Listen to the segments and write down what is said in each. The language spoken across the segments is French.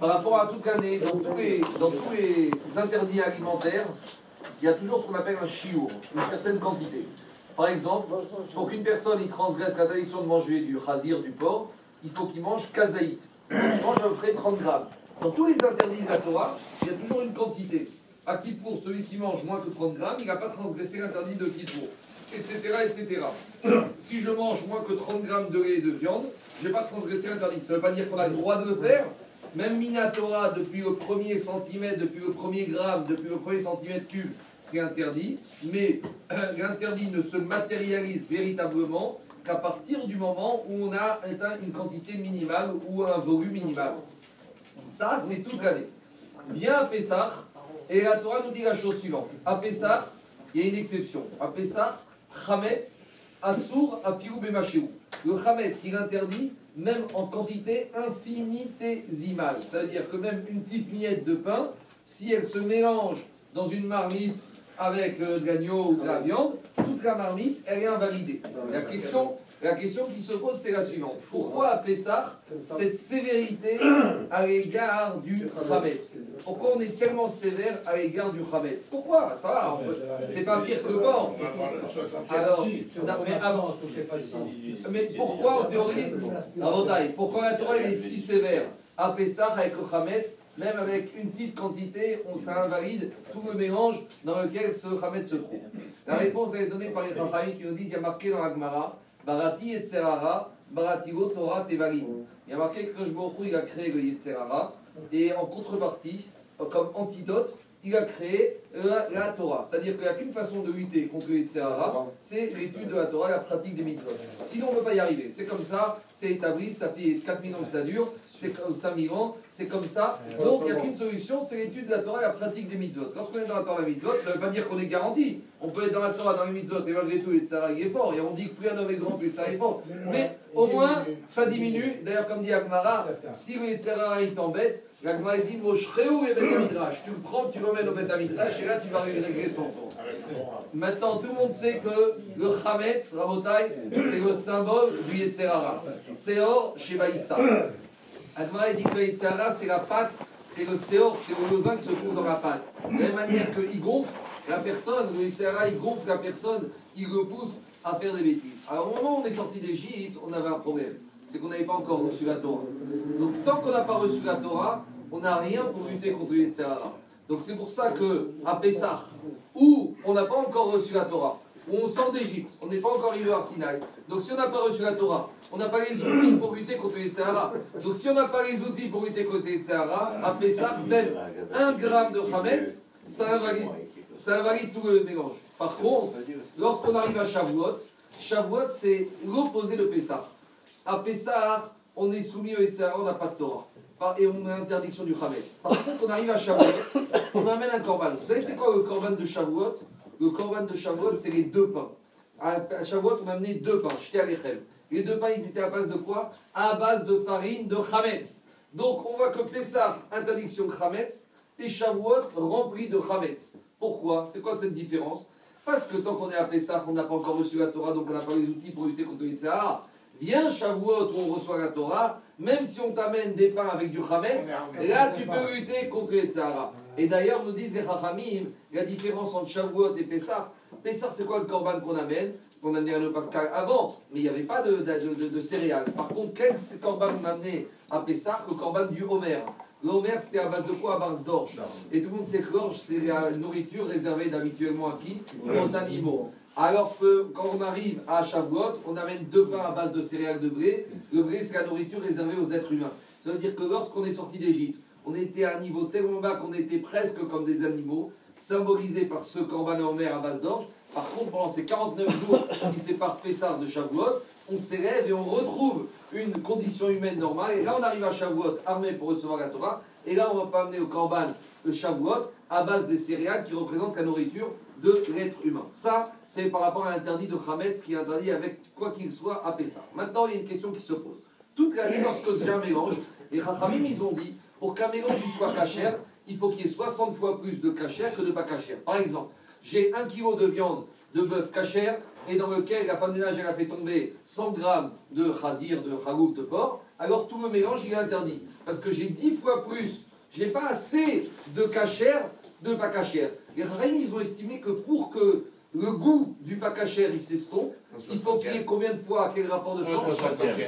Par rapport à toute l'année, dans, tous les, dans tous les interdits alimentaires, il y a toujours ce qu'on appelle un chiour, une certaine quantité. Par exemple, pour qu'une personne y transgresse l'interdiction de manger du chazir, du porc, il faut qu'il mange kazaït. Il mange à peu près 30 grammes. Dans tous les interdits de la Torah, il y a toujours une quantité. À Kippour, celui qui mange moins que 30 grammes, il n'a pas transgressé l'interdit de Kippour, etc., etc. Si je mange moins que 30 grammes de lait et de viande, je n'ai pas transgressé l'interdit. Ça ne veut pas dire qu'on a le droit de le faire. Même Minatora, depuis le premier centimètre, depuis le premier gramme, depuis le premier centimètre cube, c'est interdit. Mais euh, l'interdit ne se matérialise véritablement qu'à partir du moment où on a atteint une quantité minimale ou un volume minimal. Ça, c'est toute l'année. Vient à Pessah, et la Torah nous dit la chose suivante. À Pessah, il y a une exception. À Pessah, Chametz, Assour, Afirou, Bemachéou. Le Chametz, il interdit même en quantité infinitésimale. C'est-à-dire que même une petite miette de pain, si elle se mélange dans une marmite avec euh, de l'agneau ou de la viande, toute la marmite, elle est invalidée. La question, la question qui se pose, c'est la suivante. Pourquoi à Pessah cette sévérité à l'égard du Chametz Pourquoi on est tellement sévère à l'égard du Chametz Pourquoi Ça va, c'est pas pire que porc. Alors, mais avant, mais pourquoi en théorie, Rabotai, pourquoi la Torah elle est si sévère À Pessah avec le Chametz, même avec une petite quantité, on s'invalide tout le mélange dans lequel ce Chametz se trouve. La réponse elle est donnée par les Chachamim qui nous disent il y a marqué dans la Gemara Barati et Baratigo Torah Tevalid. Il y a marqué que Baruch Hu, il a créé le Yetzerara et en contrepartie, comme antidote, il a créé la, Torah. C'est-à-dire qu'il n'y a qu'une façon de lutter contre le c'est l'étude de la Torah, la pratique des mitzvot. Sinon, on ne peut pas y arriver. C'est comme ça, c'est établi, ça fait 4000 ans que ça dure, c'est comme 5000 ans, c'est comme ça. Donc, il n'y a qu'une solution, c'est l'étude de la Torah et la pratique des mitzvot. Lorsqu'on est dans la Torah et la mitzvot, ça ne veut pas dire qu'on est garanti. On peut être dans la Torah, dans les mitzvot, et malgré tout, le Yetzerara, il est fort. Et on dit que plus un homme est grand, plus le Yetzerara est fort. Mais au moins, ça diminue. D'ailleurs, comme dit Agmara, si le Yetzerara, il t'embête, L'Agmara dit Moshreu et Bet Midrash. Tu le prends, tu l'emmènes au Bet Midrash et là tu vas régler son tour. Maintenant, tout le monde sait que le Chametz, Rabotai, c'est le symbole du Yetzerara. Seor Shevaïsa. Agmara dit que le Yetzerara, c'est la pâte, c'est le Seor, c'est le levain qui se trouve dans la pâte. De la même manière qu'il gonfle la personne, le Yetzerara, il gonfle la personne, il le pousse à faire des bêtises. Alors, au moment où on est sorti d'Égypte, on avait un problème. C'est qu'on n'avait pas encore reçu la Torah. Donc, tant qu'on n'a pas reçu la Torah, on n'a rien pour lutter contre le Yetzerara. Donc, c'est pour ça que à Pessah, où on n'a pas encore reçu la Torah, on sort d'Égypte, on n'est pas encore arrivé à Sinaï. Donc, si on n'a pas reçu la Torah, on n'a pas les outils pour lutter contre le Yetzerara. Donc, si on n'a pas les outils pour lutter contre le Yetzerara, à Pessah, même un gramme de Hametz, ça invalide, tout le mélange. Par contre, lorsqu'on arrive à Shavuot, Shavuot, c'est l'opposé de Pessah. À Pessah, on est soumis au Yetzirah, on n'a pas de Torah. Et on a l'interdiction du Hametz. Par contre, on arrive à Shavuot, on amène un korban. Vous savez, c'est quoi le korban de Shavuot? Le korban de Shavuot, c'est les deux pains. À Shavuot, on a amené deux pains, à l'échelle. Les deux pains, ils étaient à base de quoi? À base de farine de Hametz. Donc, on voit que Pessah, interdiction de Hametz, et Shavuot, rempli de Hametz. Pourquoi? C'est quoi cette différence? Parce que tant qu'on est à Pessah, on n'a pas encore reçu la Torah, donc on n'a pas les outils pour lutter contre le Yitzhak. Viens Shavuot où on reçoit la Torah, même si on t'amène des pains avec du Hametz, là tu peux lutter contre les Tzahara. Et d'ailleurs, nous disent les Chachamim, la différence entre Shavuot et Pessah. Pessah, c'est quoi le korban qu'on amène? Qu'on amenait le Pascal avant, mais il n'y avait pas de, de, de- de céréales. Par contre, quel korban on amenait à Pessah Le korban du Homer? Le Homer, c'était à base de quoi? À base d'orge. Et tout le monde sait que l'orge, c'est la nourriture réservée habituellement à qui? Aux animaux. Alors que quand on arrive à Shavuot, on amène deux pains à base de céréales de blé. Le blé, c'est la nourriture réservée aux êtres humains. Ça veut dire que lorsqu'on est sorti d'Égypte, on était à un niveau tellement bas qu'on était presque comme des animaux, symbolisés par ce corban en mer à base d'orge. Par contre, pendant ces 49 jours qui séparent Pessar de Shavuot, on s'élève et on retrouve une condition humaine normale. Et là, on arrive à Shavuot armé pour recevoir la Torah. Et là, on va pas amener au corban le Shavuot à base des céréales qui représentent la nourriture de l'être humain. Ça, c'est par rapport à l'interdit de Khametz qui est interdit avec quoi qu'il soit à Pessah. Maintenant, il y a une question qui se pose. Toute l'année, lorsque j'ai un mélange, les Chachamim, ils ont dit, pour qu'un mélange soit cachère, il faut qu'il y ait 60 fois plus de cachère que de pas cachère. Par exemple, j'ai un kilo de viande de bœuf cachère et dans lequel la femme de ménage elle a fait tomber 100 grammes de chazir, de chagouf, de porc, alors tout le mélange il est interdit. parce que j'ai 10 fois plus, j'ai pas assez de cachère, de pas cachère. Les Rahim, ils ont estimé que pour que le goût du pas cachère il s'estompe, il faut qu'il y ait combien de fois, quel rapport de force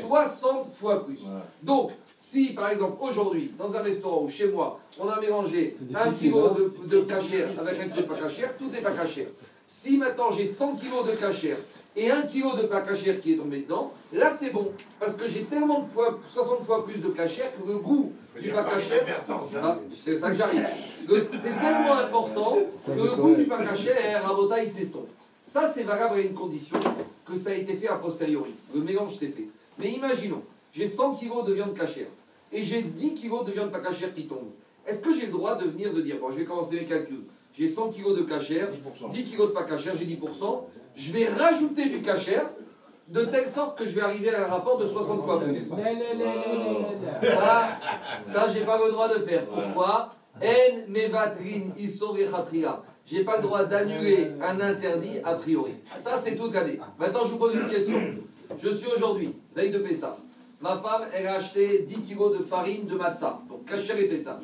60 fois plus. Donc, si par exemple aujourd'hui, dans un restaurant ou chez moi, on a mélangé un kilo hein. de, de cachère avec un kilo de pas cachère, tout est pas cachère. Si maintenant j'ai 100 kg de cachère et 1 kg de pas cachère qui est tombé dedans, là c'est bon. Parce que j'ai tellement de fois, 60 fois plus de cachère que le goût du pas cachère. Ah, c'est ça que j'arrive. C'est tellement important que le goût du pas cachère, à il s'estompe. Ça c'est valable à une condition que ça a été fait a posteriori. Le mélange s'est fait. Mais imaginons, j'ai 100 kg de viande cachère et j'ai 10 kg de viande pas cachère qui tombe. Est-ce que j'ai le droit de venir de dire, bon je vais commencer mes calculs, j'ai 100 kg de cachère, 10 kg de pas cachère, j'ai 10%, je vais rajouter du cachère de telle sorte que je vais arriver à un rapport de 60 fois plus. Ça, ça j'ai pas le droit de faire. Pourquoi? En mevatrin J'ai pas le droit d'annuler un interdit a priori. Ça, c'est toute l'année. Maintenant, je vous pose une question. Je suis aujourd'hui, veille de Pessah. Ma femme, elle a acheté 10 kg de farine de matzah, donc cachère et Pessah.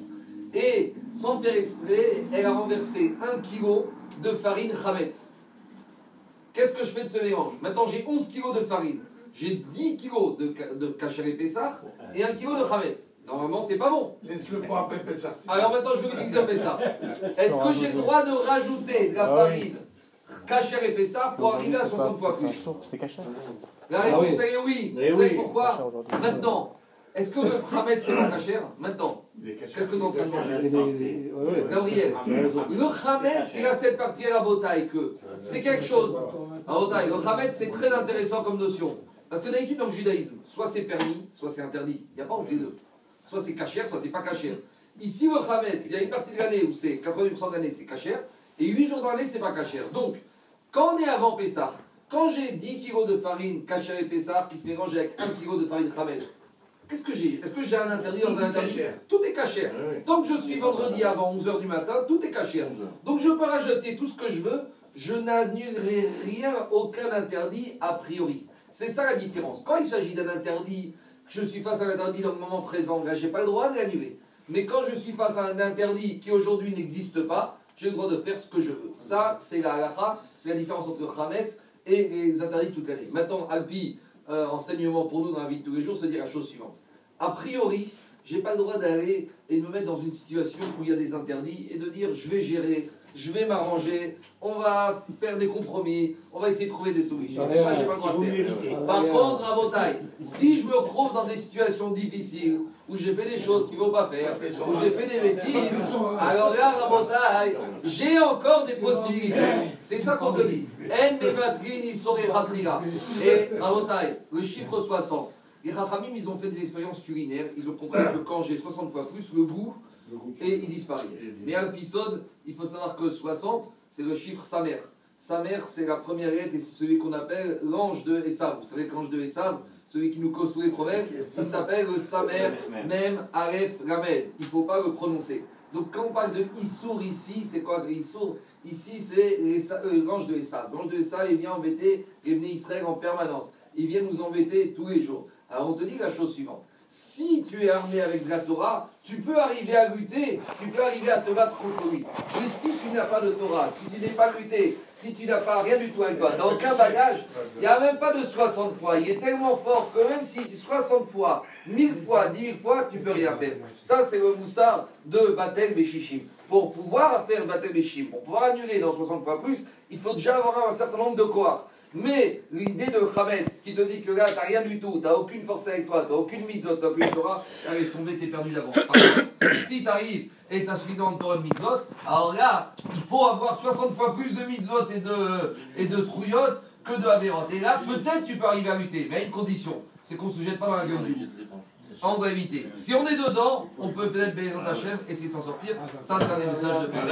Et, sans faire exprès, elle a renversé 1 kg de farine chametz. Qu'est-ce que je fais de ce mélange Maintenant, j'ai 11 kg de farine, j'ai 10 kg de, de et Pessah et 1 kg de Chametz. Normalement, c'est pas bon. Laisse-le pour après Pessah. Alors maintenant, je veux utiliser Pessah. Est-ce que j'ai le droit de rajouter de la ah farine Kacher et Pessah pour arriver à 60 fois plus. La réponse est oui. Vous savez pourquoi Maintenant, est-ce que le Khamet c'est pas cachère Maintenant, qu'est-ce que tu es en train de manger Gabriel, le Khamet, c'est la seule partie à la bataille que c'est quelque chose. le Khamet c'est très intéressant comme notion. Parce que d'habitude dans le judaïsme, soit c'est permis, soit c'est interdit. Il n'y a pas entre les deux. Soit c'est cachère, soit c'est pas cachère. Ici, le Khamet, il y a une partie de l'année où c'est 80% de l'année c'est cachère, et 8 jours dans l'année c'est pas cachère. Donc, quand on est avant Pessah, quand j'ai 10 kg de farine cachère et Pessah qui se mélange avec 1 kg de farine Khamet, Qu'est-ce que j'ai Est-ce que j'ai un interdit dans un interdit Tout est caché. Tant que je suis vendredi avant 11h du matin, tout est caché. Donc je peux rajouter tout ce que je veux, je n'annulerai rien, aucun interdit a priori. C'est ça la différence. Quand il s'agit d'un interdit, je suis face à l'interdit dans le moment présent, là, je n'ai pas le droit de l'annuler. Mais quand je suis face à un interdit qui aujourd'hui n'existe pas, j'ai le droit de faire ce que je veux. Ça, c'est la halakha, c'est la différence entre le et les interdits toute l'année. Maintenant, Alpi, euh, enseignement pour nous dans la vie de tous les jours, se dire la chose suivante. A priori, j'ai pas le droit d'aller et me mettre dans une situation où il y a des interdits et de dire je vais gérer, je vais m'arranger, on va faire des compromis, on va essayer de trouver des solutions. Ça, j'ai pas le droit de faire. Par contre, à vos tailles, si je me retrouve dans des situations difficiles, où j'ai fait des choses qu'il ne faut pas faire, où j'ai fait des bêtises, alors là, à vos tailles, j'ai encore des possibilités. C'est ça qu'on te dit. Et à vos tailles, le chiffre 60. Les Rachamim, ils ont fait des expériences culinaires, ils ont compris que quand j'ai 60 fois plus, le goût, et il disparaît. Mais à l'épisode, il faut savoir que 60, c'est le chiffre Samer. Samer, c'est la première lettre et c'est celui qu'on appelle l'ange de Esav. Vous savez que l'ange de Esav, celui qui nous cause tous les problèmes, il s'appelle le Samer, même Aleph, Lamed. Il ne faut pas le prononcer. Donc quand on parle de Issour ici, c'est quoi le Issour? Ici, c'est euh, l'ange de Esav. L'ange de Esav, il vient embêter les Israël en permanence. Il vient nous embêter tous les jours. Alors on te dit la chose suivante. Si tu es armé avec de la Torah, tu peux arriver à lutter, tu peux arriver à te battre contre lui. Mais si tu n'as pas de Torah, si tu n'es pas lutté, si tu n'as pas rien du tout avec toi, dans aucun bagage, il n'y a même pas de 60 fois. Il est tellement fort que même si 60 fois, 1000 fois, 10 000 fois, tu peux rien faire. Ça, c'est le moussard de Batel Béchichim. Pour pouvoir faire Batel Béchim, pour pouvoir annuler dans 60 fois plus, il faut déjà avoir un certain nombre de quoi mais l'idée de Khametz qui te dit que là, tu n'as rien du tout, tu n'as aucune force avec toi, tu n'as aucune mitzvot, tu n'as aucune Torah, laisse tomber, tu es perdu d'avance. si tu arrives et tu as suffisamment de Torah de mitzvot, alors là, il faut avoir 60 fois plus de mitzvot et de, et de que de Averot. Et là, peut-être tu peux arriver à lutter, mais à une condition c'est qu'on ne se jette pas dans la gueule du on doit éviter. Si on est dedans, on peut peut-être payer dans ta chèvre, essayer de s'en sortir. Ça, c'est un des messages de personne.